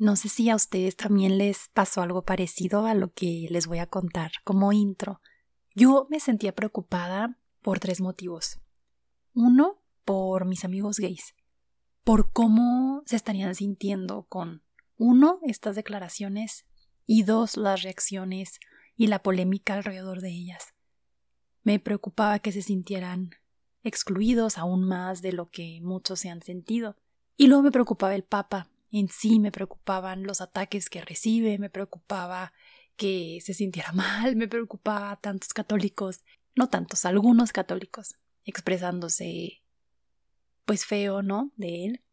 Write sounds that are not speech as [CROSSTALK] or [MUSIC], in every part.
No sé si a ustedes también les pasó algo parecido a lo que les voy a contar como intro. Yo me sentía preocupada por tres motivos. Uno, por mis amigos gays, por cómo se estarían sintiendo con, uno, estas declaraciones y dos, las reacciones y la polémica alrededor de ellas. Me preocupaba que se sintieran excluidos aún más de lo que muchos se han sentido. Y luego me preocupaba el Papa, en sí me preocupaban los ataques que recibe, me preocupaba que se sintiera [LAUGHS] mal, me preocupaba tantos católicos, no tantos, algunos católicos, expresándose pues feo, ¿no? De él.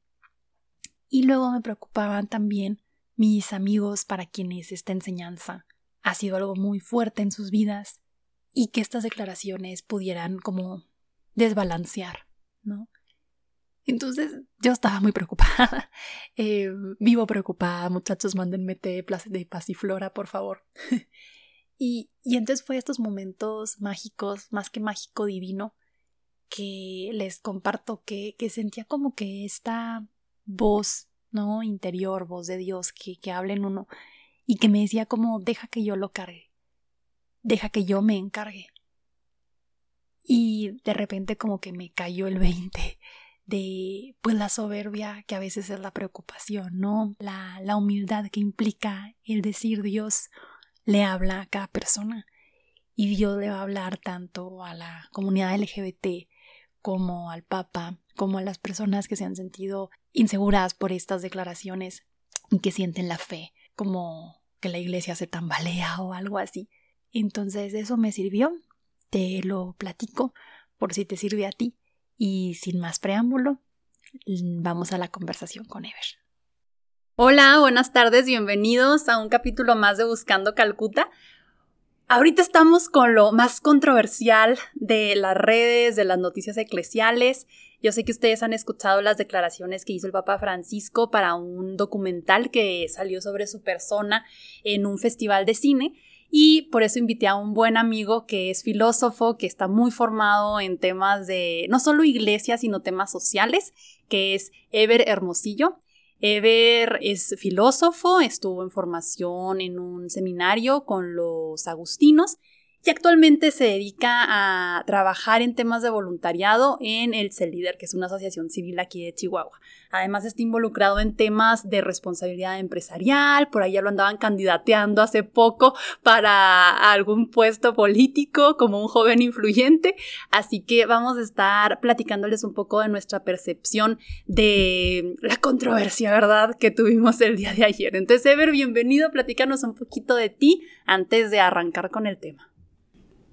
Y luego me preocupaban también mis amigos para quienes esta enseñanza ha sido algo muy fuerte en sus vidas y que estas declaraciones pudieran como desbalancear, ¿no? Entonces yo estaba muy preocupada. [LAUGHS] Eh, vivo preocupada, muchachos, mándenme té de pasiflora, por favor. [LAUGHS] y, y entonces fue estos momentos mágicos, más que mágico divino, que les comparto que, que sentía como que esta voz, ¿no? Interior, voz de Dios que, que habla en uno y que me decía como deja que yo lo cargue, deja que yo me encargue. Y de repente como que me cayó el veinte de pues la soberbia que a veces es la preocupación, ¿no? La, la humildad que implica el decir Dios le habla a cada persona y Dios le va a hablar tanto a la comunidad LGBT como al Papa, como a las personas que se han sentido inseguras por estas declaraciones y que sienten la fe, como que la iglesia se tambalea o algo así. Entonces eso me sirvió, te lo platico por si te sirve a ti. Y sin más preámbulo, vamos a la conversación con Ever. Hola, buenas tardes, bienvenidos a un capítulo más de Buscando Calcuta. Ahorita estamos con lo más controversial de las redes, de las noticias eclesiales. Yo sé que ustedes han escuchado las declaraciones que hizo el Papa Francisco para un documental que salió sobre su persona en un festival de cine y por eso invité a un buen amigo que es filósofo, que está muy formado en temas de no solo iglesia, sino temas sociales, que es Ever Hermosillo. Ever es filósofo, estuvo en formación en un seminario con los agustinos y actualmente se dedica a trabajar en temas de voluntariado en el CELIDER, que es una asociación civil aquí de Chihuahua. Además está involucrado en temas de responsabilidad empresarial, por ahí ya lo andaban candidateando hace poco para algún puesto político como un joven influyente, así que vamos a estar platicándoles un poco de nuestra percepción de la controversia, ¿verdad?, que tuvimos el día de ayer. Entonces, Ever, bienvenido, platícanos un poquito de ti antes de arrancar con el tema.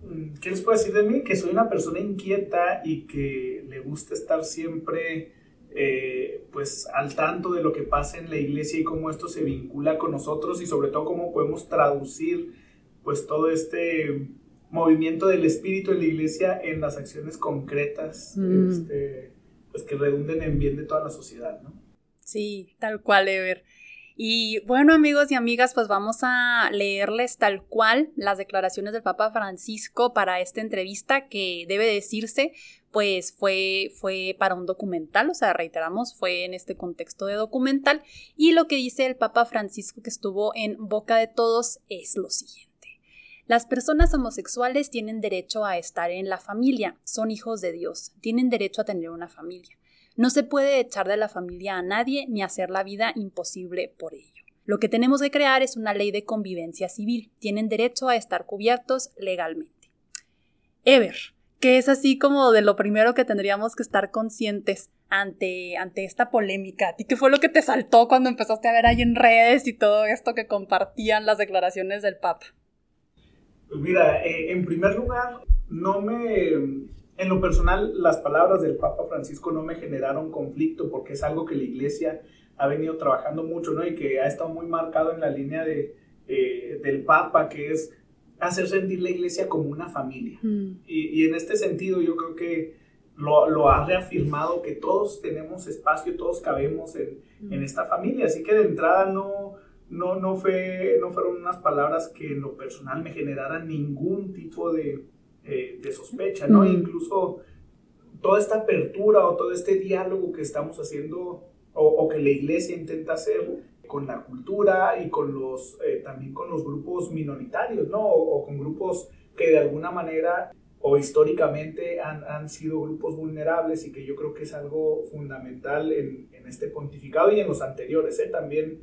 Mm, ¿Qué les puedo decir de mí? Que soy una persona inquieta y que le gusta estar siempre eh, pues al tanto de lo que pasa en la iglesia y cómo esto se vincula con nosotros y sobre todo cómo podemos traducir pues todo este movimiento del espíritu en la iglesia en las acciones concretas mm. este, pues que redunden en bien de toda la sociedad, ¿no? Sí, tal cual, Ever. Y bueno, amigos y amigas, pues vamos a leerles tal cual las declaraciones del Papa Francisco para esta entrevista que debe decirse, pues fue, fue para un documental, o sea, reiteramos, fue en este contexto de documental. Y lo que dice el Papa Francisco que estuvo en boca de todos es lo siguiente. Las personas homosexuales tienen derecho a estar en la familia, son hijos de Dios, tienen derecho a tener una familia. No se puede echar de la familia a nadie ni hacer la vida imposible por ello. Lo que tenemos que crear es una ley de convivencia civil. Tienen derecho a estar cubiertos legalmente. Ever, que es así como de lo primero que tendríamos que estar conscientes ante, ante esta polémica. ¿A ti qué fue lo que te saltó cuando empezaste a ver ahí en redes y todo esto que compartían las declaraciones del Papa? Pues mira, eh, en primer lugar, no me en lo personal, las palabras del Papa Francisco no me generaron conflicto porque es algo que la Iglesia ha venido trabajando mucho, ¿no? Y que ha estado muy marcado en la línea de eh, del Papa, que es hacer sentir la iglesia como una familia. Mm. Y, en este sentido yo creo que lo, lo, ha reafirmado que todos tenemos espacio, todos cabemos en, mm. en, esta familia. Así que de entrada no, no, no, fue, no fueron unas palabras que en lo personal me generaran ningún tipo de, eh, de sospecha, ¿no? Mm. Incluso toda esta apertura o todo este diálogo que estamos haciendo o, o que la iglesia intenta hacer con la cultura y con los, eh, también con los grupos minoritarios, ¿no? O, con grupos que de alguna manera o históricamente han, han, sido grupos vulnerables y que yo creo que es algo fundamental en, en este pontificado y en los anteriores, ¿eh? También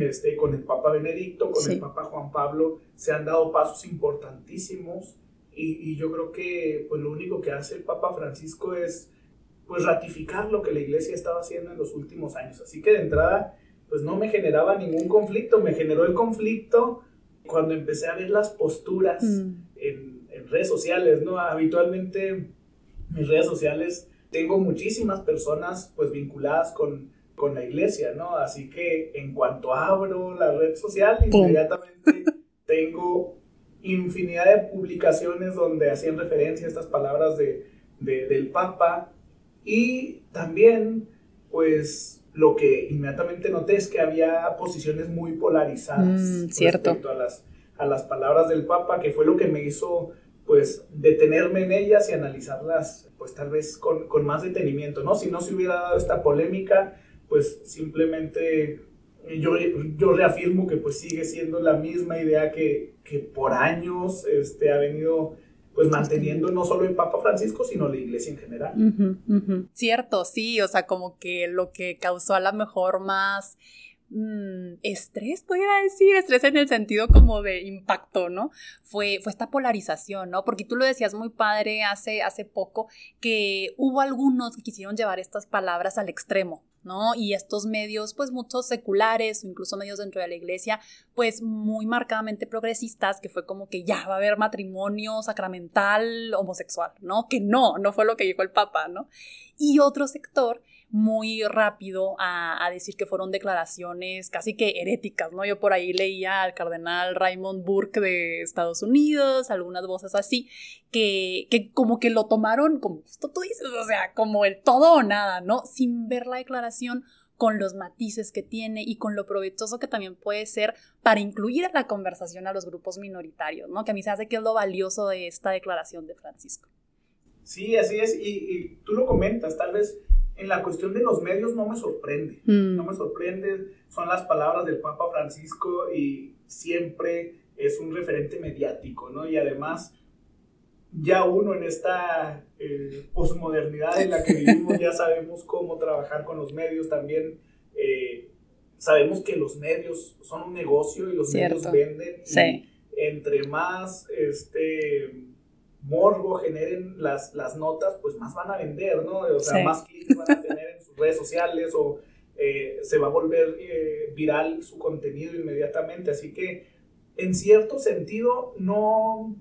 este, con el Papa Benedicto, con el Papa Juan Pablo, se han dado pasos importantísimos y, y, yo creo que pues lo único que hace el Papa Francisco es pues ratificar lo que la iglesia estaba haciendo en los últimos años. Así que de entrada pues no me generaba ningún conflicto, me generó el conflicto cuando empecé a ver las posturas mm. en, redes sociales, ¿no? Habitualmente mis redes sociales tengo muchísimas personas pues vinculadas con, con la iglesia, ¿no? Así que en cuanto abro la red social, inmediatamente tengo infinidad de publicaciones donde hacían referencia a estas palabras de, del Papa y también pues lo que inmediatamente noté es que había posiciones muy polarizadas mm, respecto a las, a las palabras del Papa, que fue lo que me hizo pues detenerme en ellas y analizarlas pues tal vez con, con más detenimiento, ¿no? Si no se hubiera dado esta polémica, pues simplemente yo, yo reafirmo que pues sigue siendo la misma idea que, que por años este, ha venido pues manteniendo no solo el Papa Francisco, sino la iglesia en general. Cierto, sí, o sea, como que lo que causó a lo mejor más mm, estrés, podría decir, estrés en el sentido como de impacto, ¿no? Fue, fue esta polarización, ¿no? Porque tú lo decías muy padre hace, hace poco, que hubo algunos que quisieron llevar estas palabras al extremo, ¿no? Y estos medios, pues muchos seculares o incluso medios dentro de la iglesia, pues muy marcadamente progresistas, que fue como que ya va a haber matrimonio sacramental homosexual, ¿no? Que no, no fue lo que dijo el Papa, ¿no? Y otro sector muy rápido a, decir que fueron declaraciones casi que heréticas, ¿no? Yo por ahí leía al cardenal Raymond Burke de Estados Unidos, algunas voces así, que, que como que lo tomaron como esto tú dices, o sea, como el todo o nada, ¿no? Sin ver la declaración con los matices que tiene y con lo provechoso que también puede ser para incluir en la conversación a los grupos minoritarios, ¿no? Que a mí se hace que es lo valioso de esta declaración de Francisco. Sí, así es, y, y tú lo comentas, tal vez en la cuestión de los medios no me sorprende, mm. no me sorprende, son las palabras del Papa Francisco y siempre es un referente mediático, ¿no? Y además, ya uno en esta eh, posmodernidad en la que vivimos, ya sabemos cómo trabajar con los medios también. Eh, sabemos que los medios son un negocio y los medios venden. Sí. entre más este, morbo generen las, las notas, pues más van a vender, ¿no? O sea, más clics van a tener en sus redes sociales o eh, se va a volver eh, viral su contenido inmediatamente. Así que, en cierto sentido, no,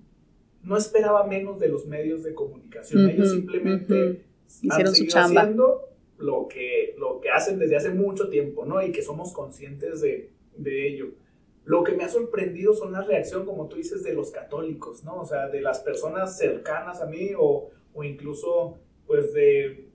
no esperaba menos de los medios de comunicación. Ellos simplemente hicieron su chamba. haciendo lo que, lo que hacen desde hace mucho tiempo, ¿no? Y que somos conscientes de, de ello. Lo que me ha sorprendido son las reacciones, como tú dices, de los católicos, ¿no? O sea, de las personas cercanas a mí o, o incluso, pues, de,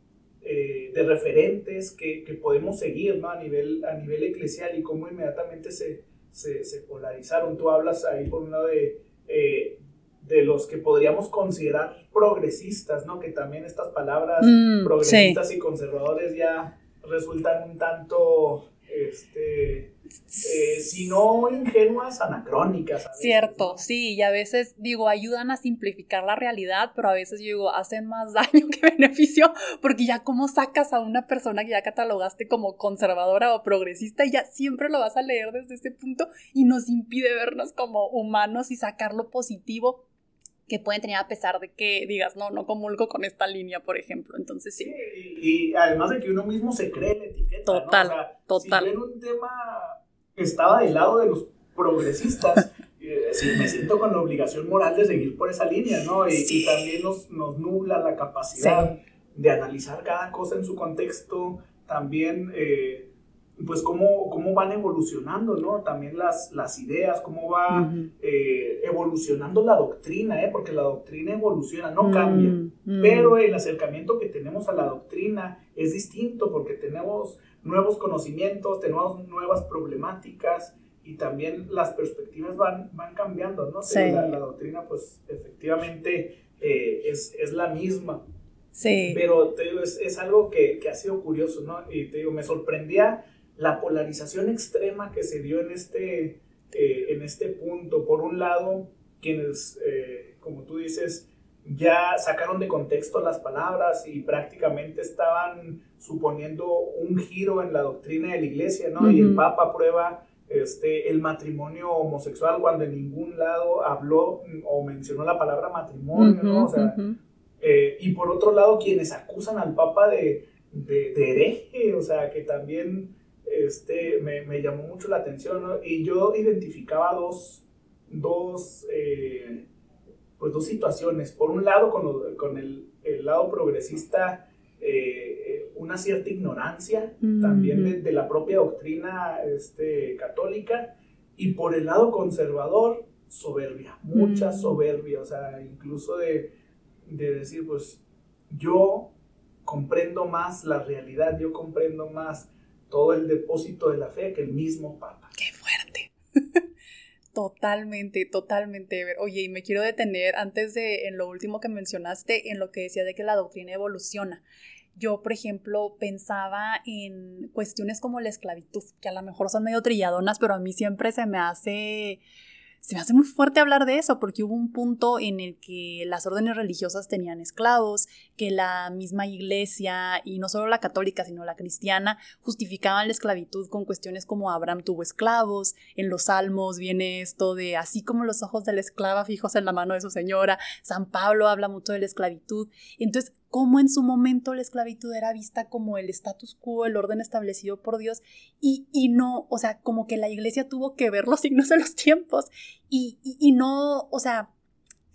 eh, de referentes que, que, podemos seguir, ¿no? A nivel, a nivel eclesial y cómo inmediatamente se, se, se polarizaron. Tú hablas ahí por un lado de, eh, de los que podríamos considerar progresistas, ¿no? Que también estas palabras mm, progresistas y conservadores ya resultan un tanto este, eh, si no ingenuas, anacrónicas. Cierto, sí, y a veces digo, ayudan a simplificar la realidad, pero a veces yo digo, hacen más [LAUGHS] daño que beneficio, porque ya como sacas a una persona que ya catalogaste como conservadora o progresista y ya siempre lo vas a leer desde ese punto y nos impide vernos como humanos y sacar lo positivo que pueden tener a pesar de que digas, no, no comulgo con esta línea, por ejemplo. Entonces sí. y, además de que uno mismo se cree la etiqueta. Total, total. Si un tema estaba del lado de los progresistas, [LAUGHS] eh, me siento con la obligación moral de seguir por esa línea, ¿no? Y, también nos, nos, nubla la capacidad de analizar cada cosa en su contexto, también... Eh, pues cómo, cómo van evolucionando, ¿no? También las, las ideas, cómo va eh, evolucionando la doctrina, ¿eh? Porque la doctrina evoluciona, no cambia. Mm, mm. Pero el acercamiento que tenemos a la doctrina es distinto porque tenemos nuevos conocimientos, tenemos nuevas problemáticas y también las perspectivas van, van cambiando, ¿no? Sí. La, doctrina, pues, efectivamente eh, es, es la misma. Sí. Pero te digo, es, es algo que, que, ha sido curioso, ¿no? Y te digo, me sorprendía la polarización extrema que se dio en este, eh, en este punto. Por un lado, quienes, eh, como tú dices, ya sacaron de contexto las palabras y prácticamente estaban suponiendo un giro en la doctrina de la iglesia, ¿no? Y el Papa aprueba este, el matrimonio homosexual cuando en ningún lado habló o mencionó la palabra matrimonio, ¿no? O sea, eh, y por otro lado, quienes acusan al Papa de, de, de hereje, o sea, que también este, me, me, llamó mucho la atención, Y yo identificaba dos, dos, eh, pues dos situaciones. Por un lado, con, con el, el, lado progresista, eh, una cierta ignorancia también de, la propia doctrina este, católica, y por el lado conservador, soberbia, mucha soberbia, o sea, incluso de, de decir, pues yo comprendo más la realidad, yo comprendo más todo el depósito de la fe que el mismo Papa. ¡Qué fuerte! [LAUGHS] Totalmente, totalmente. Oye, y me quiero detener antes de, en lo último que mencionaste, en lo que decía de que la doctrina evoluciona. Yo, por ejemplo, pensaba en cuestiones como la esclavitud, que a lo mejor son medio trilladonas, pero a mí siempre se me hace se me hace muy fuerte hablar de eso porque hubo un punto en el que las órdenes religiosas tenían esclavos, que la misma iglesia, y no solo la católica, sino la cristiana, justificaban la esclavitud con cuestiones como Abraham tuvo esclavos, en los salmos viene esto de así como los ojos de la esclava fijos en la mano de su señora, San Pablo habla mucho de la esclavitud, entonces cómo en su momento la esclavitud era vista como el status quo, el orden establecido por Dios, y, y no, o sea, como que la iglesia tuvo que ver los signos de los tiempos y, y, y no, o sea,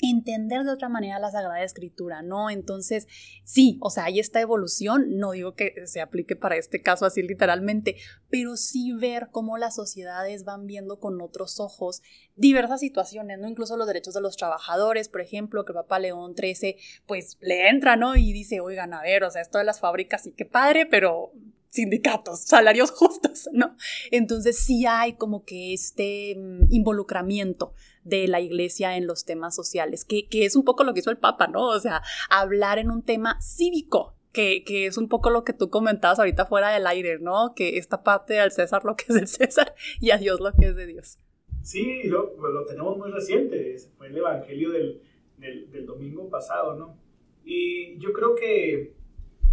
entender de otra manera la Sagrada Escritura, ¿no? Entonces, sí, o sea, hay esta evolución, no digo que se aplique para este caso así literalmente, pero sí ver cómo las sociedades van viendo con otros ojos diversas situaciones, ¿no? Incluso los derechos de los trabajadores, por ejemplo, que Papa León XIII, pues le entra, ¿no? Y dice, oigan, a ver, o sea, esto de las fábricas sí que padre, pero sindicatos, salarios [LAUGHS] justos, ¿no? Entonces sí hay como que este mm, involucramiento de la iglesia en los temas sociales, que, que, es un poco lo que hizo el Papa, ¿no? O sea, hablar en un tema cívico, que, que, es un poco lo que tú comentabas ahorita fuera del aire, ¿no? Que esta parte al César lo que es del César y a Dios lo que es de Dios. Sí, lo, lo tenemos muy reciente, fue el Evangelio del, del, domingo pasado, ¿no? Y yo creo que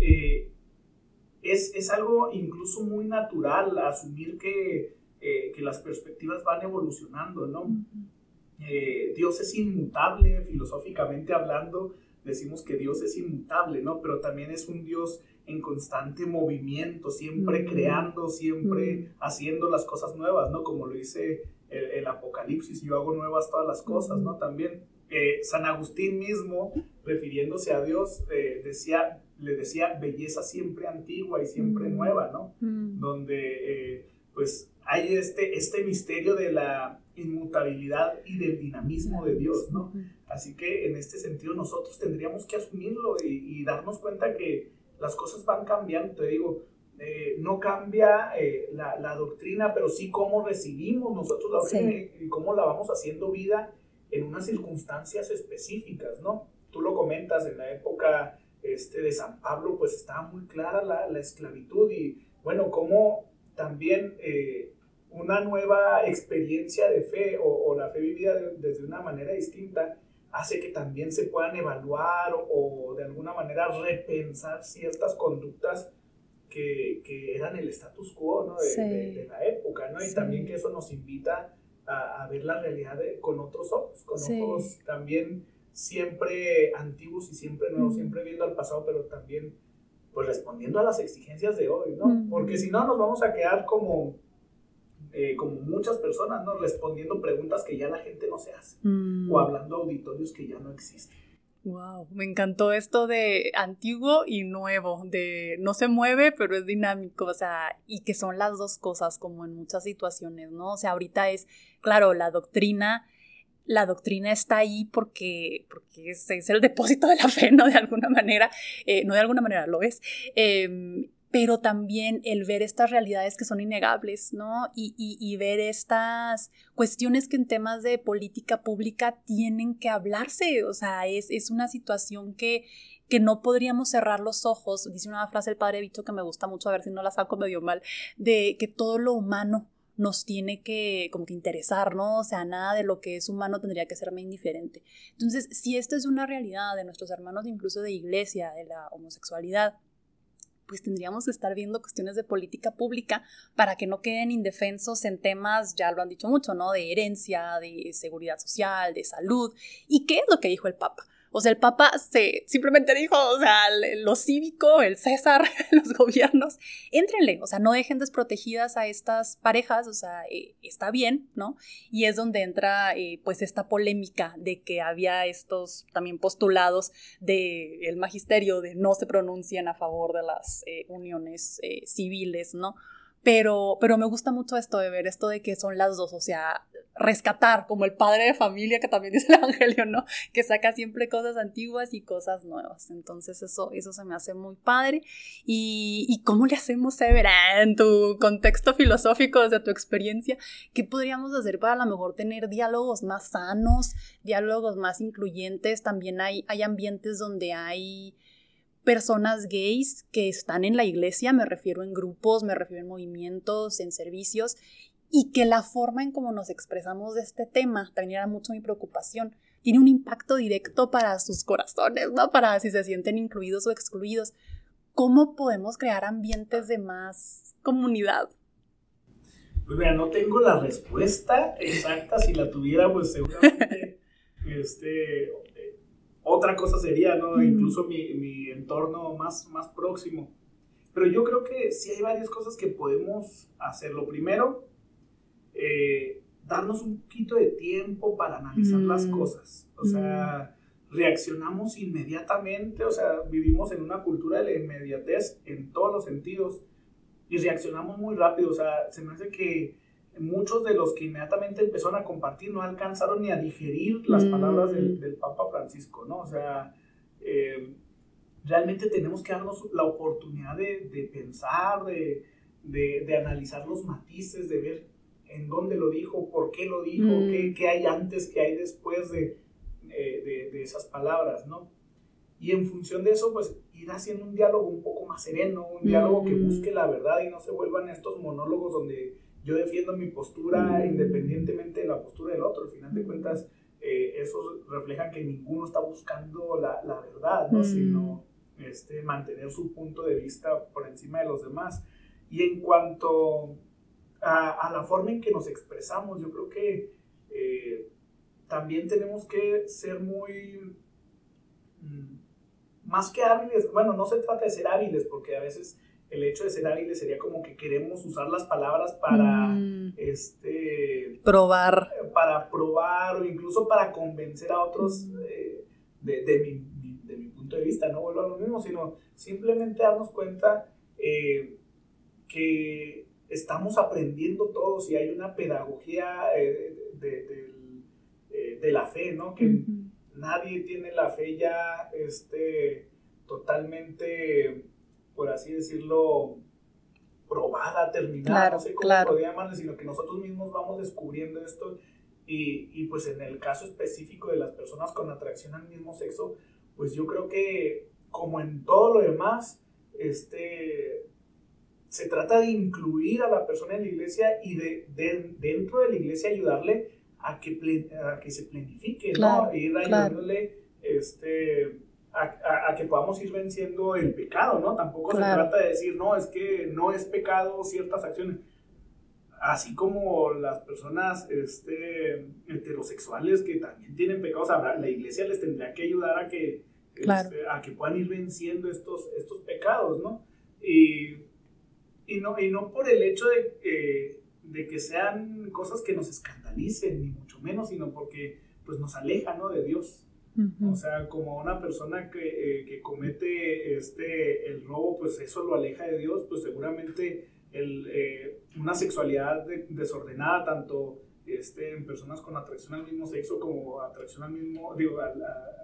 eh, es, es, algo incluso muy natural asumir que, eh, que las perspectivas van evolucionando, ¿no? Eh, Dios es inmutable, filosóficamente hablando, decimos que Dios es inmutable, ¿no? Pero también es un Dios en constante movimiento, siempre creando, siempre haciendo las cosas nuevas, ¿no? Como lo dice el, Apocalipsis, yo hago nuevas todas las cosas, ¿no? También eh, San Agustín mismo, refiriéndose a Dios, eh, decía, le decía belleza siempre antigua y siempre nueva, ¿no? Donde, pues, hay este, este misterio de la inmutabilidad y del dinamismo de Dios, ¿no? Así que en este sentido nosotros tendríamos que asumirlo y, darnos cuenta que las cosas van cambiando, te digo, eh, no cambia eh, la, doctrina, pero sí cómo recibimos nosotros la doctrina y cómo la vamos haciendo vida en unas circunstancias específicas, ¿no? Tú lo comentas, en la época este, de San Pablo, pues estaba muy clara la, la esclavitud y, bueno, cómo también eh, una nueva experiencia de fe o, la fe vivida desde una manera distinta hace que también se puedan evaluar o, de alguna manera repensar ciertas conductas que, que eran el status quo ¿no? de, la época, ¿no? Y también que eso nos invita a, ver la realidad con otros ojos, con ojos también siempre antiguos y siempre nuevos, siempre viendo al pasado, pero también pues respondiendo a las exigencias de hoy, ¿no? Porque si no nos vamos a quedar como eh, como muchas personas, ¿no? Respondiendo preguntas que ya la gente no se hace mm. o hablando auditorios que ya no existen. Wow, me encantó esto de antiguo y nuevo, de no se mueve, pero es dinámico, o sea, y que son las dos cosas como en muchas situaciones, ¿no? O sea, ahorita es, claro, la doctrina, la doctrina está ahí porque, porque es, el depósito de la fe, ¿no? De alguna manera, eh, no de alguna manera lo es. Em, pero también el ver estas realidades que son innegables, ¿no? Y, y, ver estas cuestiones que en temas de política pública tienen que hablarse, o sea, es, es una situación que, que no podríamos cerrar los ojos, dice una frase del padre Bicho que me gusta mucho, a ver si no la saco medio mal, de que todo lo humano nos tiene que como que interesar, ¿no? O sea, nada de lo que es humano tendría que serme indiferente. Entonces, si esta es una realidad de nuestros hermanos incluso de iglesia, de la homosexualidad, pues tendríamos que estar viendo cuestiones de política pública para que no queden indefensos en temas, ya lo han dicho mucho, ¿no? De herencia, de seguridad social, de salud. ¿Y qué es lo que dijo el Papa? O sea, el Papa se simplemente dijo, o sea, lo cívico, el César, [LAUGHS] los gobiernos, éntrenle, o sea, no dejen desprotegidas a estas parejas, o sea, eh, está bien, ¿no? Y es donde entra, eh, pues, esta polémica de que había estos también postulados del el magisterio de no se pronuncian a favor de las eh, uniones civiles, ¿no? Pero, pero me gusta mucho esto de ver esto de que son las dos, o sea, rescatar como el padre de familia que también [LAUGHS] dice el Evangelio, ¿no? Que saca siempre cosas antiguas y cosas nuevas. Entonces eso, eso se me hace muy padre. ¿Y, y cómo le hacemos, Evera, en tu contexto filosófico, desde tu experiencia? ¿Qué podríamos hacer para a lo mejor tener diálogos más sanos, diálogos más incluyentes? También hay, hay ambientes donde hay personas gays que están en la iglesia, me refiero en grupos, me refiero en movimientos, en servicios, y que la forma en cómo nos expresamos de este tema también era mucho mi preocupación. Tiene un impacto directo para sus corazones, ¿no? Para si se sienten incluidos o excluidos. ¿Cómo podemos crear ambientes de más comunidad? Pues mira, no tengo la respuesta exacta. Si la tuviera, pues seguramente [LAUGHS] este, otra cosa sería, ¿no? Incluso mi, mi, entorno más, más próximo. Pero yo creo que sí hay varias cosas que podemos hacer. Lo primero, eh, darnos un poquito de tiempo para analizar las mm. cosas. O sea, mm. reaccionamos inmediatamente, o sea, vivimos en una cultura de la inmediatez en todos los sentidos y reaccionamos muy rápido. O sea, se me hace que muchos de los que inmediatamente empezaron a compartir no alcanzaron ni a digerir las palabras del, mm. del, Papa Francisco, ¿no? O sea, eh, realmente tenemos que darnos la oportunidad de, de pensar, de, de, de, analizar los matices, de ver en dónde lo dijo, por qué lo dijo, mm. qué, qué, hay antes, qué hay después de, de, esas palabras, ¿no? Y en función de eso, pues ir haciendo un diálogo un poco más sereno, un diálogo que mm. busque la verdad y no se vuelvan estos monólogos donde yo defiendo mi postura independientemente de la postura del otro. Al final de cuentas, eh, eso refleja que ninguno está buscando la, la verdad, ¿no? sino este, mantener su punto de vista por encima de los demás. Y en cuanto a, a la forma en que nos expresamos, yo creo que eh, también tenemos que ser muy... Mm, más que hábiles, bueno, no se trata de ser hábiles, porque a veces el hecho de ser hábiles sería como que queremos usar las palabras para mm. este probar para probar o incluso para convencer a otros mm. eh, de, de, mi, de, mi, punto de vista no vuelvo a lo mismo sino simplemente darnos cuenta eh, que estamos aprendiendo todos y hay una pedagogía eh, de, de, la fe no que nadie tiene la fe ya este totalmente por así decirlo, probada, terminada, no sé cómo podría llamarle, sino que nosotros mismos vamos descubriendo esto y, y, pues en el caso específico de las personas con atracción al mismo sexo, pues yo creo que como en todo lo demás, este, se trata de incluir a la persona en la iglesia y de, de dentro de la iglesia ayudarle a que, a que se planifique, ¿no? Ir ayudándole, este a, que podamos ir venciendo el pecado, ¿no? Tampoco se trata de decir, no, es que no es pecado ciertas acciones. Así como las personas este, heterosexuales que también tienen pecados, la iglesia les tendría que ayudar a que, este, a que puedan ir venciendo estos, estos pecados, ¿no? Y, y no, y no por el hecho de, de que sean cosas que nos escandalicen, ni mucho menos, sino porque pues, nos alejan ¿no? de Dios. O sea, como una persona que, eh, que, comete este, el robo, pues eso lo aleja de Dios, pues seguramente el, eh, una sexualidad desordenada, tanto este, en personas con atracción al mismo sexo como atracción al mismo, digo, al,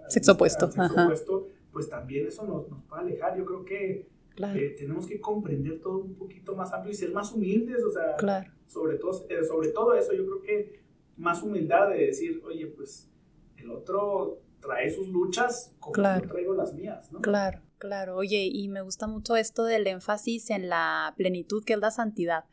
sexo opuesto. sexo opuesto, pues también eso nos, nos puede alejar. Yo creo que eh, tenemos que comprender todo un poquito más amplio y ser más humildes, o sea, sobre, todo, eh, sobre todo eso, yo creo que más humildad de decir, oye, pues el otro trae sus luchas como yo traigo las mías, ¿no? Claro, claro. Oye, y me gusta mucho esto del énfasis en la plenitud que es la santidad.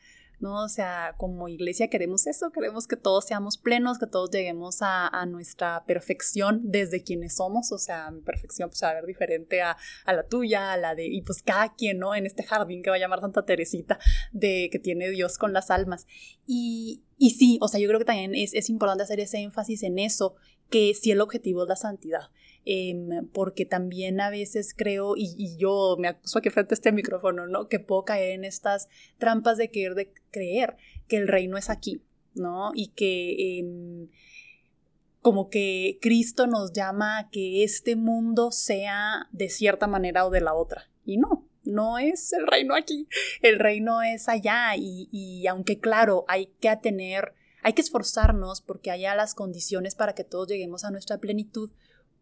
¿no? O sea, como iglesia queremos eso, queremos que todos seamos plenos, que todos lleguemos a, nuestra perfección desde quienes somos, o sea, mi perfección pues va a ver diferente a, la tuya, a la de, y pues cada quien, ¿no? En este jardín que va a llamar Santa Teresita, de que tiene Dios con las almas. Y, y sí, o sea, yo creo que también es, es importante hacer ese énfasis en eso, que si el objetivo es la santidad. Em, porque también a veces creo, y, yo me acuso aquí frente a este micrófono, ¿no? Que puedo caer en estas trampas de de creer que el reino es aquí, ¿no? Y que em, como que Cristo nos llama a que este mundo sea de cierta manera o de la otra. Y no, no es el reino aquí, el reino es allá y, y aunque claro, hay que tener, hay que esforzarnos porque haya las condiciones para que todos lleguemos a nuestra plenitud,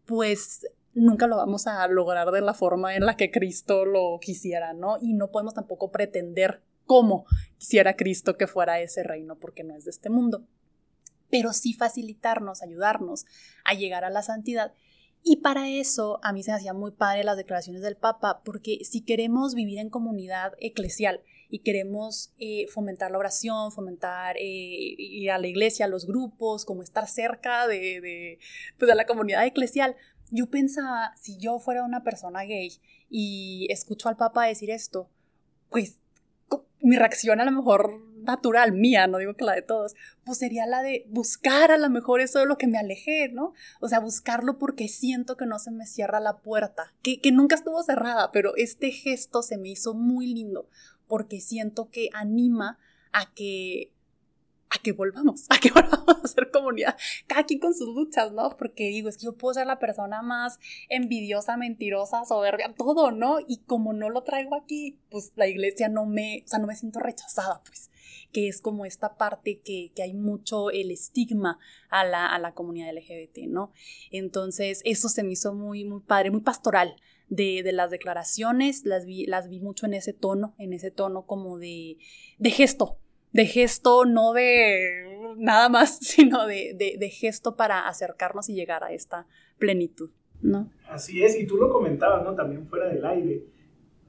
pues nunca lo vamos a lograr de la forma en la que Cristo lo quisiera, ¿no? Y no podemos tampoco pretender cómo quisiera Cristo que fuera ese reino, porque no es de este mundo. Pero sí facilitarnos, ayudarnos a llegar a la santidad. Y para eso a mí se me hacían muy padre las declaraciones del Papa, porque si queremos vivir en comunidad eclesial y queremos eh, fomentar la oración, fomentar eh, ir a la iglesia, a los grupos, como estar cerca de, de, pues, de la comunidad eclesial, yo pensaba, si yo fuera una persona gay y escucho al Papa decir esto, pues mi reacción a lo mejor natural mía, no digo que la de todos, pues sería la de buscar a lo mejor eso de lo que me alejé, ¿no? O sea, buscarlo porque siento que no se me cierra la puerta, que, que nunca estuvo cerrada, pero este gesto se me hizo muy lindo porque siento que anima a que a que volvamos, [LAUGHS] a que volvamos a ser comunidad, cada quien con sus luchas, ¿no? Porque digo, es que yo puedo ser la persona más envidiosa, mentirosa, soberbia, todo, ¿no? Y como no lo traigo aquí, pues la iglesia no me, o sea, no me siento rechazada, pues, que es como esta parte que, que hay mucho el estigma a la, a la comunidad LGBT, ¿no? Entonces, eso se me hizo muy, muy padre, muy pastoral, de, de, las declaraciones, las vi, las vi mucho en ese tono, en ese tono como de, de gesto, de gesto, no de nada más, [LAUGHS] sino de, de, gesto para acercarnos y llegar a esta plenitud, ¿no? Así es, y tú lo comentabas, ¿no? También fuera del aire,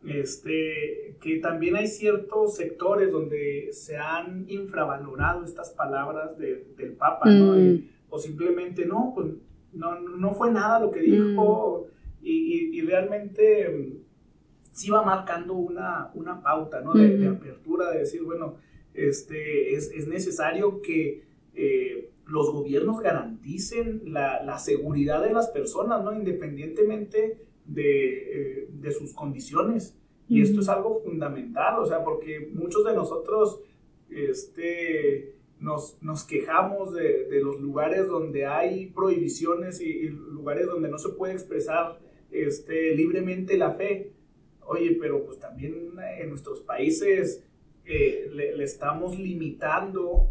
este, que también hay ciertos sectores donde se han infravalorado estas palabras del Papa, ¿no? Mm. o simplemente, no, pues no, no fue nada lo que dijo, mm. Y, y, realmente mm, sí va marcando una, una pauta, ¿no? De, de apertura, de decir, bueno, este, es, es necesario que eh, los gobiernos garanticen la, la, seguridad de las personas, ¿no? independientemente de, eh, de sus condiciones. Y esto es algo fundamental, o sea, porque muchos de nosotros este, nos, nos quejamos de, de, los lugares donde hay prohibiciones y, y, lugares donde no se puede expresar este, libremente la fe. Oye, pero pues también en nuestros países le, estamos limitando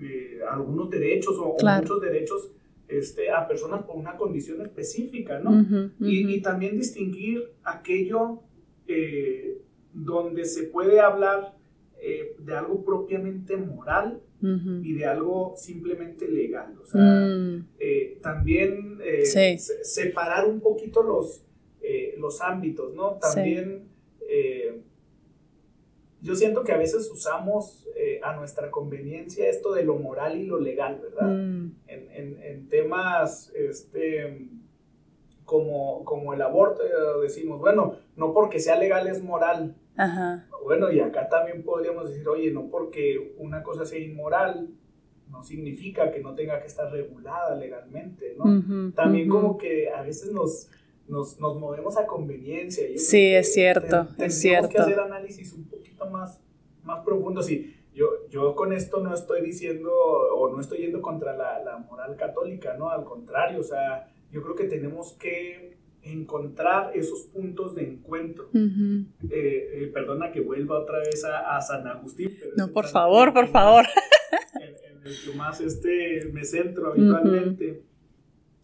eh, algunos derechos o, muchos derechos este, a personas por una condición específica, ¿no? Y, también distinguir aquello eh, donde se puede hablar eh, de algo propiamente moral y de algo simplemente legal. O sea, mm. también separar un poquito los, los ámbitos, ¿no? También yo siento que a veces usamos eh, a nuestra conveniencia esto de lo moral y lo legal, ¿verdad? Mm. En, en, en, temas este, como, como el aborto, eh, decimos, bueno, no porque sea legal es moral. Ajá. Bueno, y acá también podríamos decir, oye, no porque una cosa sea inmoral, no significa que no tenga que estar regulada legalmente, ¿no? también como que a veces nos, nos, nos movemos a conveniencia. sí, es cierto, es cierto. Tenemos que hacer análisis un poquito más, más profundo. Sí, yo, yo con esto no estoy diciendo o no estoy yendo contra la, la moral católica, ¿no? Al contrario, o sea, yo creo que tenemos que encontrar esos puntos de encuentro. Eh, eh, perdona que vuelva otra vez a, San Agustín. no, por favor, por favor. En, el que más este, me centro habitualmente.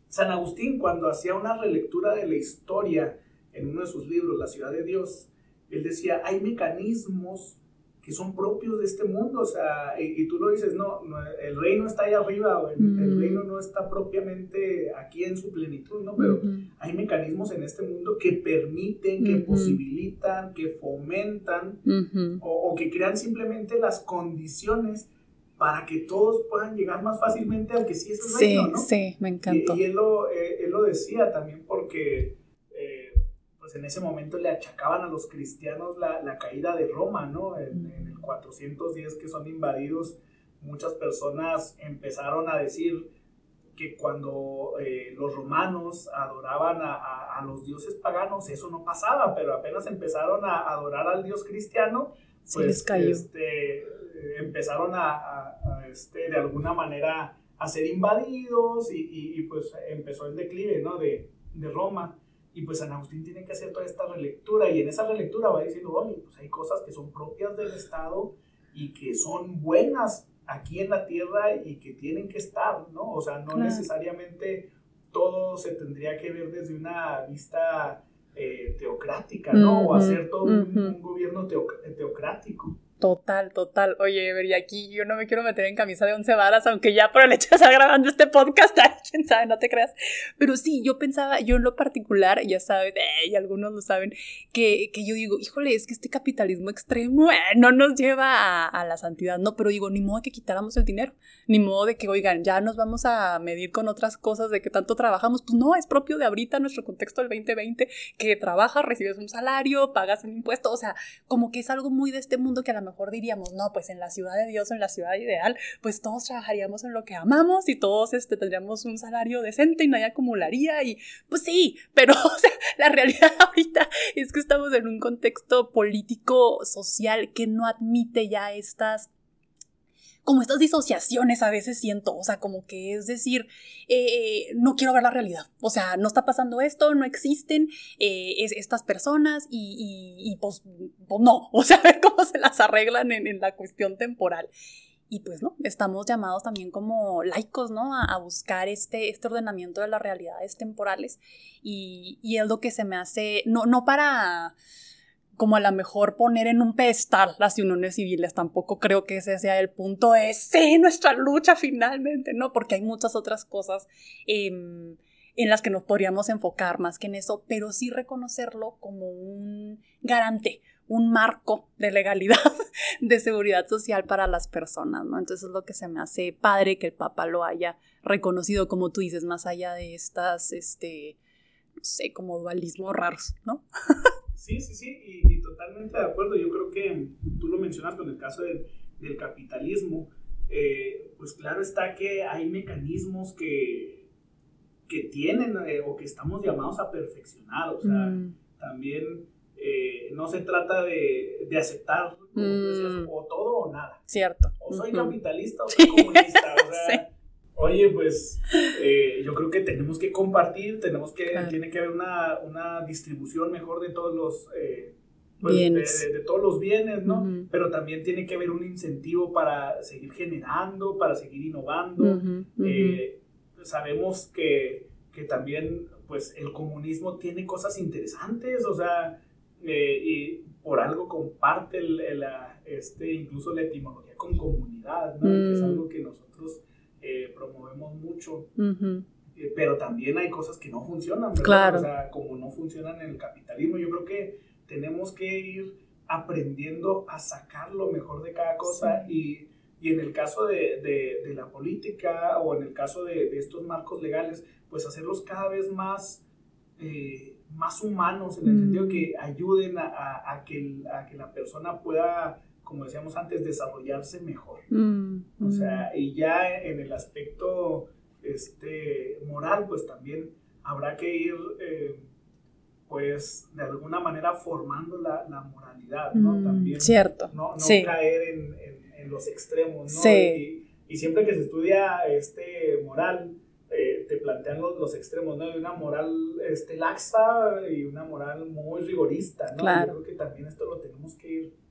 San Agustín, cuando hacía una relectura de la historia en uno de sus libros, La ciudad de Dios, él decía, hay mecanismos que son propios de este mundo, o sea, y, tú lo dices, no, el reino está ahí arriba, o el, reino no está propiamente aquí en su plenitud, ¿no? Pero hay mecanismos en este mundo que permiten, que posibilitan, que fomentan, o, que crean simplemente las condiciones para que todos puedan llegar más fácilmente al que sí es el reino, ¿no? Sí, me encantó. Y, él, lo, eh, él, lo, decía también porque pues en ese momento le achacaban a los cristianos la, la caída de Roma, ¿no? En, el 410 que son invadidos, muchas personas empezaron a decir que cuando eh, los romanos adoraban a, a, los dioses paganos, eso no pasaba, pero apenas empezaron a adorar al dios cristiano, pues Este, empezaron a, este, de alguna manera a ser invadidos y, y, pues empezó el declive ¿no? de, de Roma. Y pues San Agustín tiene que hacer toda esta relectura y en esa relectura va diciendo, oye, pues hay cosas que son propias del Estado y que son buenas aquí en la tierra y que tienen que estar, ¿no? O sea, no necesariamente todo se tendría que ver desde una vista eh, teocrática, ¿no? o hacer todo un, gobierno teocrático. Total, total. Oye, vería aquí yo no me quiero meter en camisa de once varas, aunque ya por el hecho de estar grabando este podcast, [LAUGHS] quién sabe, no te creas. Pero sí, yo pensaba, yo en lo particular, ya sabes, eh, y algunos lo saben, que, que, yo digo, híjole, es que este capitalismo extremo eh, no nos lleva a, la santidad, no, pero digo, ni modo de que quitáramos el dinero, ni modo de que, oigan, ya nos vamos a medir con otras cosas de que tanto trabajamos, pues no, es propio de ahorita nuestro contexto del 2020, que trabajas, recibes un salario, pagas un impuesto, o sea, como que es algo muy de este mundo que a lo mejor mejor diríamos, no, pues en la ciudad de Dios, en la ciudad ideal, pues todos trabajaríamos en lo que amamos y todos este, tendríamos un salario decente y nadie acumularía y pues sí, [LAUGHS] pero la realidad [LAUGHS] ahorita es que estamos en un contexto político, social que no admite ya estas como estas disociaciones a veces siento, o sea, como que es decir, eh, no quiero ver la realidad, o sea, no está pasando esto, no existen eh, estas personas y, pues, pues, no, [LAUGHS] o sea, a ver cómo se las arreglan en, la cuestión temporal. Y pues no, estamos llamados también como laicos, ¿no? A, buscar este, este ordenamiento de las realidades temporales y, y es lo que se me hace, no, no para como a lo mejor poner en un pedestal las uniones civiles. Tampoco creo que ese sea el punto de, sí, nuestra lucha finalmente, ¿no? Porque hay muchas otras cosas em, en las que nos podríamos enfocar más que en eso, pero sí reconocerlo como un garante, un marco de legalidad, [LAUGHS] de seguridad social para las personas, ¿no? Entonces es lo que se me hace padre que el Papa lo haya reconocido, como tú dices, más allá de estas, este, no sé, como dualismos raros, ¿no? [LAUGHS] Sí, sí, sí, y, totalmente de acuerdo. Yo creo que tú lo mencionas con el caso del, del capitalismo. Eh, pues claro está que hay mecanismos que, que tienen eh, o que estamos llamados a perfeccionar. O sea, mm. también eh, no se trata de, de aceptar, mm. o todo o nada. Cierto. O soy capitalista o soy [LAUGHS] comunista. O sea, Oye, pues eh, yo creo que tenemos que compartir, tenemos que, tiene que haber una, una, distribución mejor de todos los, eh, pues, bienes. De, todos los bienes, ¿no? Pero también tiene que haber un incentivo para seguir generando, para seguir innovando. Eh, sabemos que, que, también, pues, el comunismo tiene cosas interesantes, o sea, y por algo comparte este, incluso la etimología con comunidad, ¿no? Que es mm. algo que nosotros eh, promovemos mucho, eh, pero también hay cosas que no funcionan, ¿verdad? O sea, como no funcionan en el capitalismo, yo creo que tenemos que ir aprendiendo a sacar lo mejor de cada cosa y, y, en el caso de, de, la política o en el caso de, de, estos marcos legales, pues hacerlos cada vez más... Eh, más humanos en el sentido que ayuden a, a, a, que, a que la persona pueda como decíamos antes, desarrollarse mejor. Mm, o sea, mm. y ya en el aspecto este, moral, pues también habrá que ir, eh, pues, de alguna manera formando la, la moralidad, ¿no? Mm, también. Cierto. No, no caer en, en, los extremos, ¿no? Sí. Y, y, siempre que se estudia este moral, eh, te, te plantean los, los, extremos, ¿no? De una moral este, laxa y una moral muy rigorista, ¿no? Claro. Yo creo que también esto lo tenemos que ir.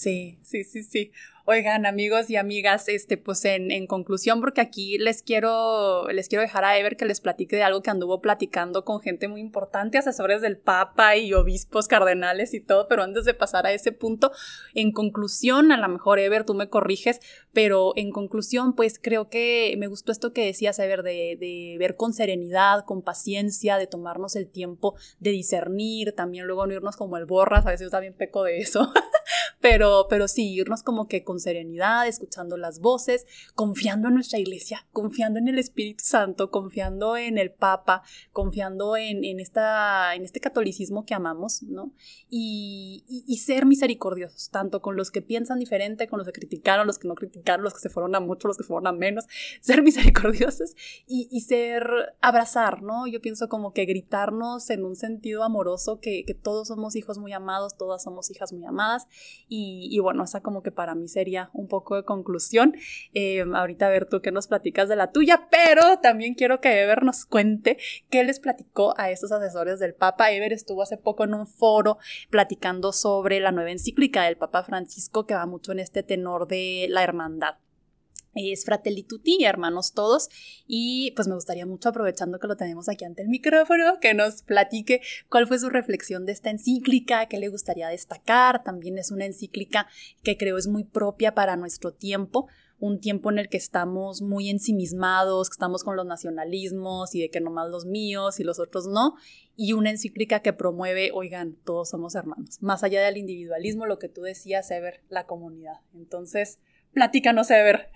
Sí, sí, sí, sí. Oigan, amigos y amigas, este, pues en, en, conclusión, porque aquí les quiero, les quiero dejar a Ever que les platique de algo que anduvo platicando con gente muy importante, asesores del Papa y obispos, cardenales y todo, pero antes de pasar a ese punto, en conclusión, a lo mejor Ever, tú me corriges, pero en conclusión, pues creo que me gustó esto que decías, Ever, de, de ver con serenidad, con paciencia, de tomarnos el tiempo de discernir, también luego no irnos como el borras, a veces yo también peco de eso, [LAUGHS] pero, pero sí, irnos como que con serenidad, escuchando las voces, confiando en nuestra iglesia, confiando en el Espíritu Santo, confiando en el Papa, confiando en, en, esta, en este catolicismo que amamos, ¿no? Y, y, ser misericordiosos, tanto con los que piensan diferente, con los que criticaron, los que no criticaron, los que se fueron a mucho, los que fueron a menos, [LAUGHS] ser misericordiosos y, y ser abrazar, ¿no? Yo pienso como que gritarnos en un sentido amoroso que, que todos somos hijos muy amados, todas somos hijas muy amadas y, y bueno, esa como que para mí sería un poco de conclusión. Eh, ahorita ver tú qué nos platicas de la tuya, pero también quiero que Ever nos cuente qué les platicó a estos asesores del Papa. Ever estuvo hace poco en un foro platicando sobre la nueva encíclica del Papa Francisco que va mucho en este tenor de la hermandad es Fratelli Tutti, hermanos todos, y pues me gustaría mucho, aprovechando que lo tenemos aquí ante el micrófono, que nos platique cuál fue su reflexión de esta encíclica, qué le gustaría destacar, también es una encíclica que creo es muy propia para nuestro tiempo, un tiempo en el que estamos muy ensimismados, que estamos con los nacionalismos y de que nomás los míos y los otros no, y una encíclica que promueve, oigan, todos somos hermanos, más allá del individualismo, lo que tú decías, Ever, la comunidad. Entonces, Platícanos, Ever.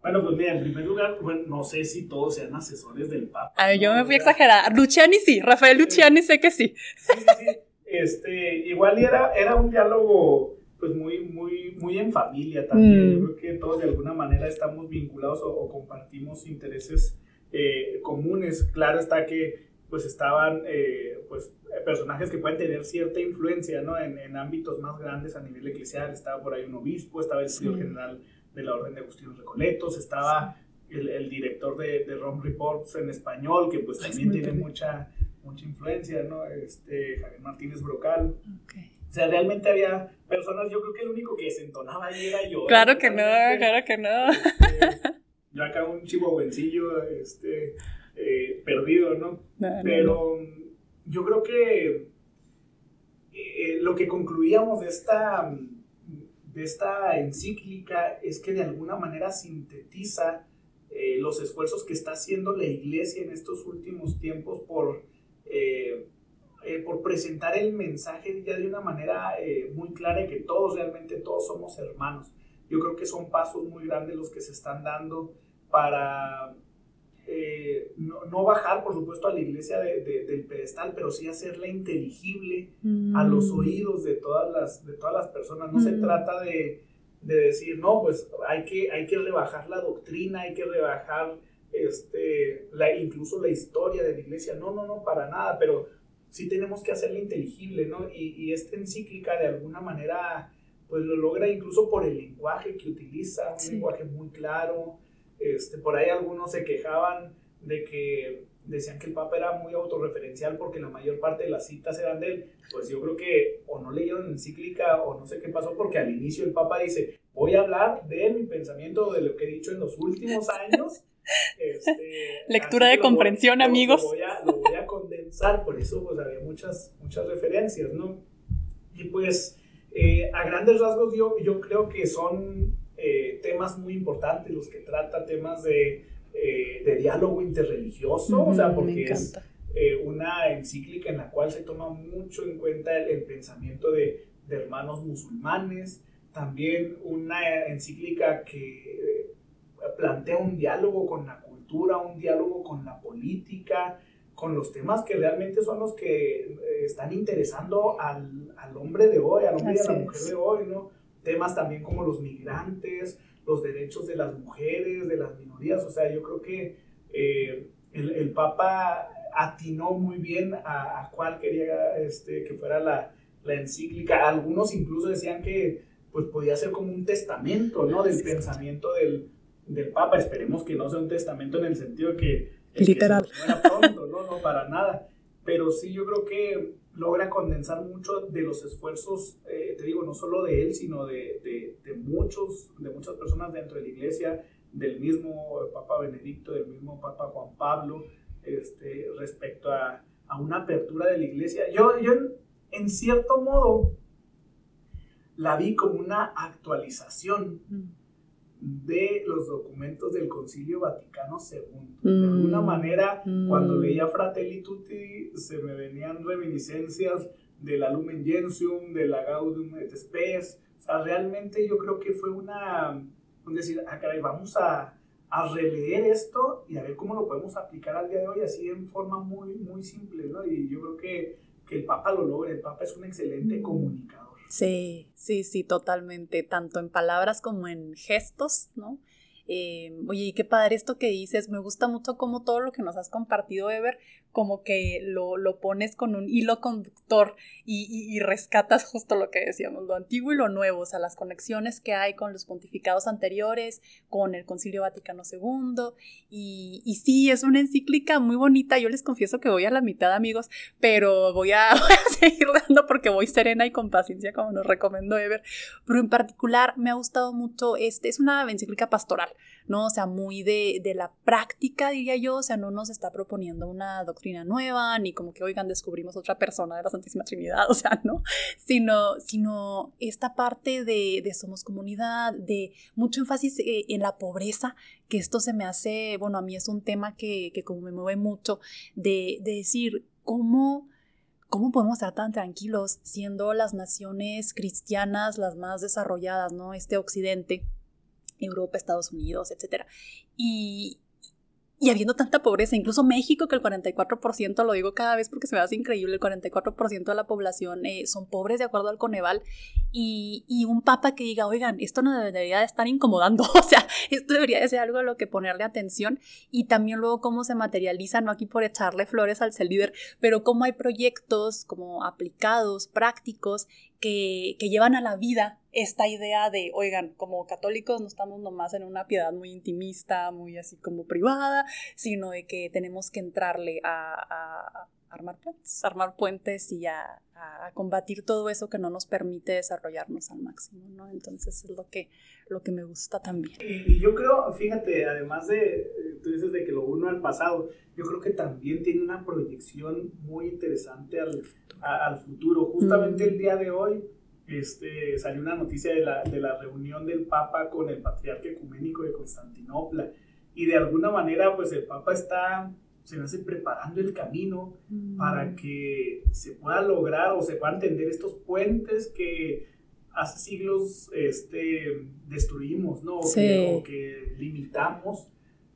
Bueno, pues mira, en primer lugar, bueno, no sé si todos sean asesores del Papa. A ver, yo me fui a exagerar. Luciani sí, Rafael Luciani sé que sí. Sí, sí, sí. Este, igual era, era un diálogo pues muy, muy, muy en familia también. Yo mm. creo que todos de alguna manera estamos vinculados o, compartimos intereses eh, comunes. Claro está que pues estaban eh, pues personajes que pueden tener cierta influencia ¿no? en, en, ámbitos más grandes a nivel eclesial. Estaba por ahí un obispo, estaba el señor general de la Orden de Agustinos Recoletos, estaba el, el, director de, de Rome Reports en español, que pues también tiene mucha, mucha influencia, ¿no? Este, Javier Martínez Brocal. O sea, realmente había personas, yo creo que el único que se entonaba ahí era yo. Claro que no, claro que no. Este, yo acá un chihuahuencillo, este, eh, perdido, ¿no? Pero yo creo que eh, lo que concluíamos de esta, de esta encíclica es que de alguna manera sintetiza eh, los esfuerzos que está haciendo la iglesia en estos últimos tiempos por, eh, por presentar el mensaje ya de una manera muy clara de que todos, realmente todos somos hermanos. Yo creo que son pasos muy grandes los que se están dando para eh, no, bajar, por supuesto, a la iglesia del pedestal, pero sí hacerla inteligible a los mm. oídos de todas las, de todas las personas. No se mm. trata de, decir, no, pues hay que, hay que rebajar la doctrina, hay que rebajar este, la, incluso la historia de la iglesia. No, no, no, para nada, pero sí tenemos que hacerla inteligible, ¿no? Y, y esta encíclica de alguna manera, pues lo logra incluso por el lenguaje que utiliza, un lenguaje muy claro, este, por ahí algunos se quejaban de que decían que el Papa era muy autorreferencial porque la mayor parte de las citas eran de él. Pues yo creo que o no leyeron encíclica o no sé qué pasó porque al inicio el Papa dice, voy a hablar de mi pensamiento, de lo que he dicho en los últimos años. [LAUGHS] Este, Lectura de comprensión, amigos. Lo voy, a, lo voy, a, condensar, por eso pues había muchas, muchas referencias, ¿no? Y pues eh, a grandes rasgos yo, yo creo que son eh, temas muy importantes, los que trata temas de, eh, de diálogo interreligioso, o sea, porque es eh, una encíclica en la cual se toma mucho en cuenta el, pensamiento de, de, hermanos musulmanes, también una encíclica que plantea un diálogo con la cultura, un diálogo con la política, con los temas que realmente son los que están interesando al, al, hombre de hoy, al hombre y a la mujer de hoy, ¿no? Temas también como los migrantes, los derechos de las mujeres, de las minorías. O sea, yo creo que eh, el, el, Papa atinó muy bien a, cuál quería este, que fuera la, la, encíclica. Algunos incluso decían que pues podía ser como un testamento, ¿no? Del pensamiento del, del Papa. Esperemos que no sea un testamento en el sentido que Literal. pronto, no, no, para nada. Pero sí, yo creo que logra condensar mucho de los esfuerzos, eh, te digo, no solo de él, sino de, muchos, de muchas personas dentro de la iglesia, del mismo Papa Benedicto, del mismo Papa Juan Pablo, este, respecto a, a una apertura de la iglesia. Yo, yo en, cierto modo la vi como una actualización de los documentos del Concilio Vaticano II. De mm. alguna manera, cuando mm. leía Fratelli Tutti, se me venían reminiscencias de la Lumen Gentium, de la Gaudium et Spes. O sea, realmente yo creo que fue una, un decir, ah, caray, vamos a, a releer esto y a ver cómo lo podemos aplicar al día de hoy así en forma muy, muy simple, ¿no? Y yo creo que, que el Papa lo logra, el Papa es un excelente comunicador. Sí, sí, sí, totalmente, tanto en palabras como en gestos, ¿no? Eh, oye, y qué padre esto que dices, me gusta mucho como todo lo que nos has compartido, Ever, como que lo, lo pones con un hilo conductor y, y, rescatas [LAUGHS] justo lo que decíamos, lo antiguo y lo nuevo, o sea, las conexiones que hay con los pontificados anteriores, con el Concilio Vaticano II, y, y sí, es una encíclica muy bonita, yo les confieso que voy a la mitad, amigos, pero [LAUGHS] voy a, seguir dando porque voy serena y con paciencia, como nos recomendó Ever, pero en particular me ha gustado mucho, este es una encíclica pastoral, ¿no? O sea, muy de, de la práctica, diría yo, o sea, no nos está proponiendo una doctrina nueva, ni como que, oigan, descubrimos otra persona de la Santísima Trinidad, [LAUGHS] o sea, ¿no? Sino, sino esta parte de, de somos comunidad, de mucho énfasis eh, en la pobreza, que esto se me hace, bueno, a mí es un tema que, que como me mueve mucho, de, de decir, ¿cómo... ¿Cómo podemos estar tan tranquilos siendo las naciones cristianas las más desarrolladas, ¿no? Este occidente, Europa, Estados Unidos, etc. Y, y habiendo tanta pobreza, incluso México, que el 44%, lo digo cada vez porque se me hace increíble, el 44% de la población eh, son pobres de acuerdo al Coneval, y, y, un papa que diga, oigan, esto no debería de estar incomodando, [LAUGHS] o sea, esto debería de ser algo a lo que ponerle atención, y también luego cómo se materializa, no aquí por echarle flores al ser líder, pero cómo hay proyectos como aplicados, prácticos, que, que llevan a la vida esta idea de, oigan, como católicos no estamos nomás en una piedad muy intimista, muy así como privada, sino de que tenemos que entrarle a, armar puentes, armar puentes y a, combatir todo eso que no nos permite desarrollarnos al máximo, ¿no? Entonces es lo que, lo que me gusta también. Y, yo creo, fíjate, además de, tú dices de que lo uno al pasado, yo creo que también tiene una proyección muy interesante al, al futuro. Justamente mm. el día de hoy, este, salió una noticia de la, de la reunión del Papa con el Patriarca Ecuménico de Constantinopla. Y de alguna manera, pues el Papa está, se me hace preparando el camino mm. para que se pueda lograr o se puedan tender estos puentes que hace siglos este, destruimos, ¿no? O, que, limitamos.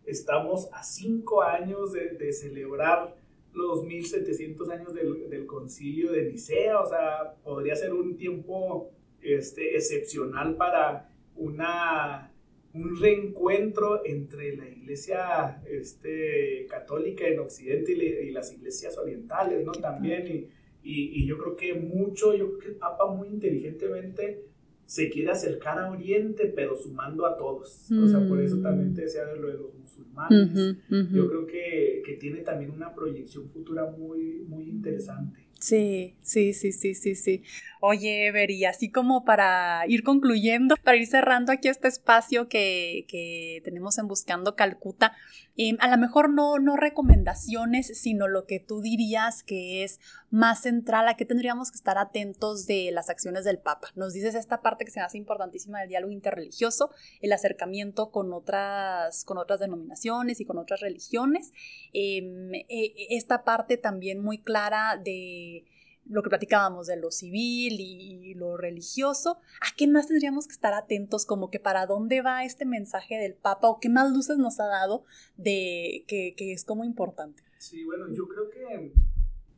Estamos a cinco años de, de celebrar los 1700 años del, del, concilio de Nicea, o sea, podría ser un tiempo este, excepcional para una, un reencuentro entre la iglesia este, católica en Occidente y, las iglesias orientales, ¿no? También, y, y, y, yo creo que mucho, yo creo que el Papa muy inteligentemente se quiere acercar a Oriente, pero sumando a todos. O sea, por eso también te decía de lo de los musulmanes. Yo creo que, que, tiene también una proyección futura muy, muy interesante. Sí, sí, sí, sí, sí, sí. Oye, Ever, así como para ir concluyendo, para ir cerrando aquí este espacio que, que tenemos en Buscando Calcuta, em, a lo mejor no, no recomendaciones, sino lo que tú dirías que es más central, a qué tendríamos que estar atentos de las acciones del Papa. Nos dices esta parte que se hace importantísima del diálogo interreligioso, el acercamiento con otras, con otras denominaciones y con otras religiones, em, e, esta parte también muy clara de lo que platicábamos de lo civil y, lo religioso, ¿a qué más tendríamos que estar atentos? Como que para dónde va este mensaje del Papa o qué más luces nos ha dado de que, es como importante. Sí, bueno, yo creo que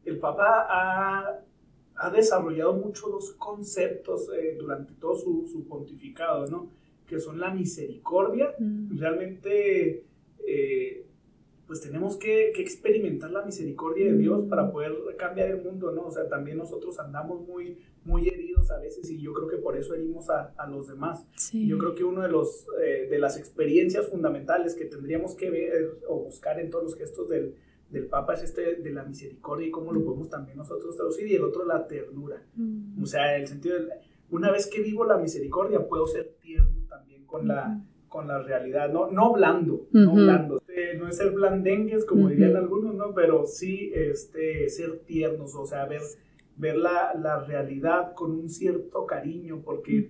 el Papa ha, desarrollado mucho los conceptos eh, durante todo su, pontificado, ¿no? Que son la misericordia, mm. realmente... Eh, pues tenemos que, experimentar la misericordia de Dios para poder cambiar el mundo, ¿no? O sea, también nosotros andamos muy, muy heridos a veces y yo creo que por eso herimos a, los demás. Yo creo que uno de, los, eh, de las experiencias fundamentales que tendríamos que ver o buscar en todos los gestos del, del Papa es este de la misericordia y cómo lo podemos también nosotros traducir y el otro la ternura. Mm. O sea, el sentido de, una vez que vivo la misericordia puedo ser tierno también con la con la realidad, no, no blando, no blando. No es ser blandengues, como dirían algunos, ¿no? Pero sí este, ser tiernos, o sea, ver, ver la, la realidad con un cierto cariño, porque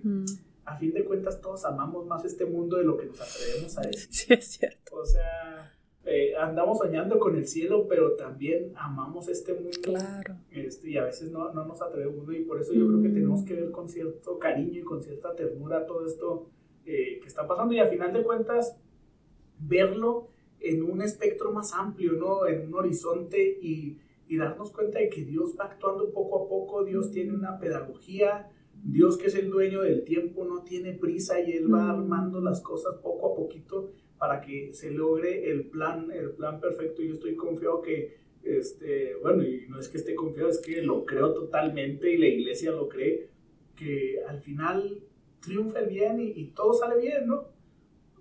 a fin de cuentas todos amamos más este mundo de lo que nos atrevemos a decir. Sí, es cierto. O sea, eh, andamos soñando con el cielo, pero también amamos este mundo. Claro. Este, y a veces no, no nos atrevemos, y por eso yo creo que tenemos que ver con cierto cariño y con cierta ternura todo esto eh, que está pasando y a final de cuentas verlo en un espectro más amplio, ¿no? En un horizonte y, y darnos cuenta de que Dios va actuando poco a poco, Dios tiene una pedagogía, Dios que es el dueño del tiempo no tiene prisa y Él va armando las cosas poco a poquito para que se logre el plan, el plan perfecto. Yo estoy confiado que, este, bueno, y no es que esté confiado, es que lo creo totalmente y la iglesia lo cree, que al final triunfa el bien y, todo sale bien, ¿no?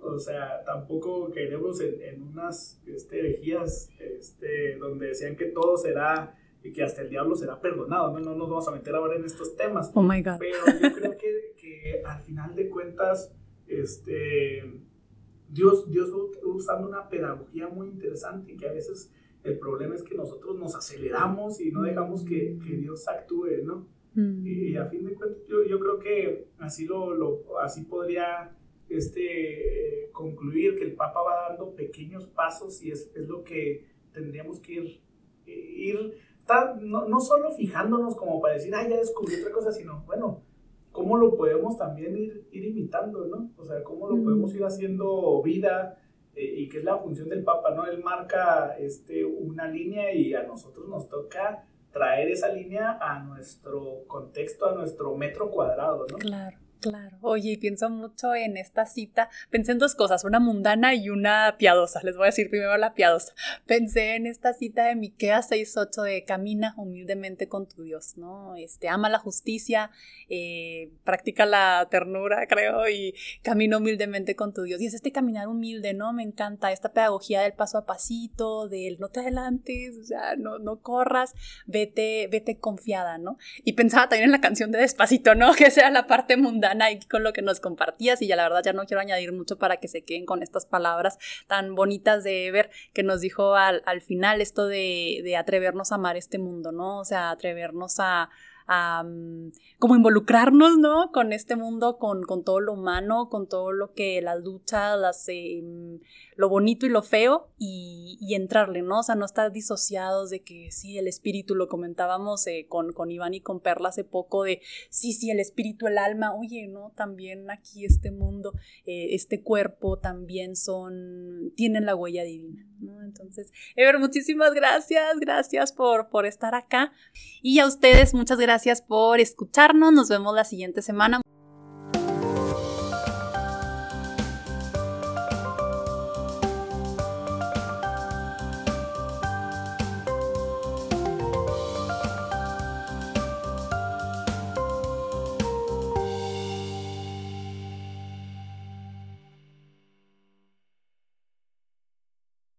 O sea, tampoco queremos en, unas este, herejías este, donde decían que todo será y que hasta el diablo será perdonado, ¿no? No nos vamos a meter ahora en estos temas. Oh my God. Pero yo creo que, que al final de cuentas, este, Dios, Dios usando una pedagogía muy interesante y que a veces el problema es que nosotros nos aceleramos y no dejamos que, que Dios actúe, ¿no? Mm. Y a fin de cuentas, yo, yo creo que así, lo, lo, así podría este, concluir que el Papa va dando pequeños pasos y es, es lo que tendríamos que ir, ir no, no, solo fijándonos como para decir, ay, ya descubrí otra cosa, sino, bueno, cómo lo podemos también ir, ir imitando, ¿no? O sea, cómo lo podemos ir haciendo vida eh, y que es la función del Papa, ¿no? Él marca este, una línea y a nosotros nos toca traer esa línea a nuestro contexto, a nuestro metro cuadrado, ¿no? Claro. Claro. Oye, pienso mucho en esta cita. Pensé en dos cosas, una mundana y una piadosa. Les voy a decir primero la piadosa. Pensé en esta cita de Miqueas 6.8 de camina humildemente con tu Dios, ¿no? Este, ama la justicia, eh, practica la ternura, creo, y camina humildemente con tu Dios. Y es este caminar humilde, ¿no? Me encanta esta pedagogía del paso a pasito, del no te adelantes, o sea, no, no corras, vete, vete confiada, ¿no? Y pensaba también en la canción de Despacito, ¿no? [LAUGHS] Que sea la parte mundana Nike con lo que nos compartías y ya la verdad ya no quiero añadir mucho para que se queden con estas palabras tan bonitas de Ever que nos dijo al, al final esto de, de atrevernos a amar este mundo, ¿no? O sea, atrevernos a, a como involucrarnos, ¿no? Con este mundo, con, con, todo lo humano, con todo lo que las luchas, las, em, lo bonito y lo feo y, y, entrarle, ¿no? O sea, no estar disociados de que sí, el espíritu, lo comentábamos eh, con, con Iván y con Perla hace poco, de sí, sí, el espíritu, el alma, oye, ¿no? También aquí este mundo, eh, este cuerpo también son, tienen la huella divina, ¿no? Entonces, Ever, muchísimas gracias, gracias por, por estar acá y a ustedes muchas gracias por escucharnos, nos vemos la siguiente semana.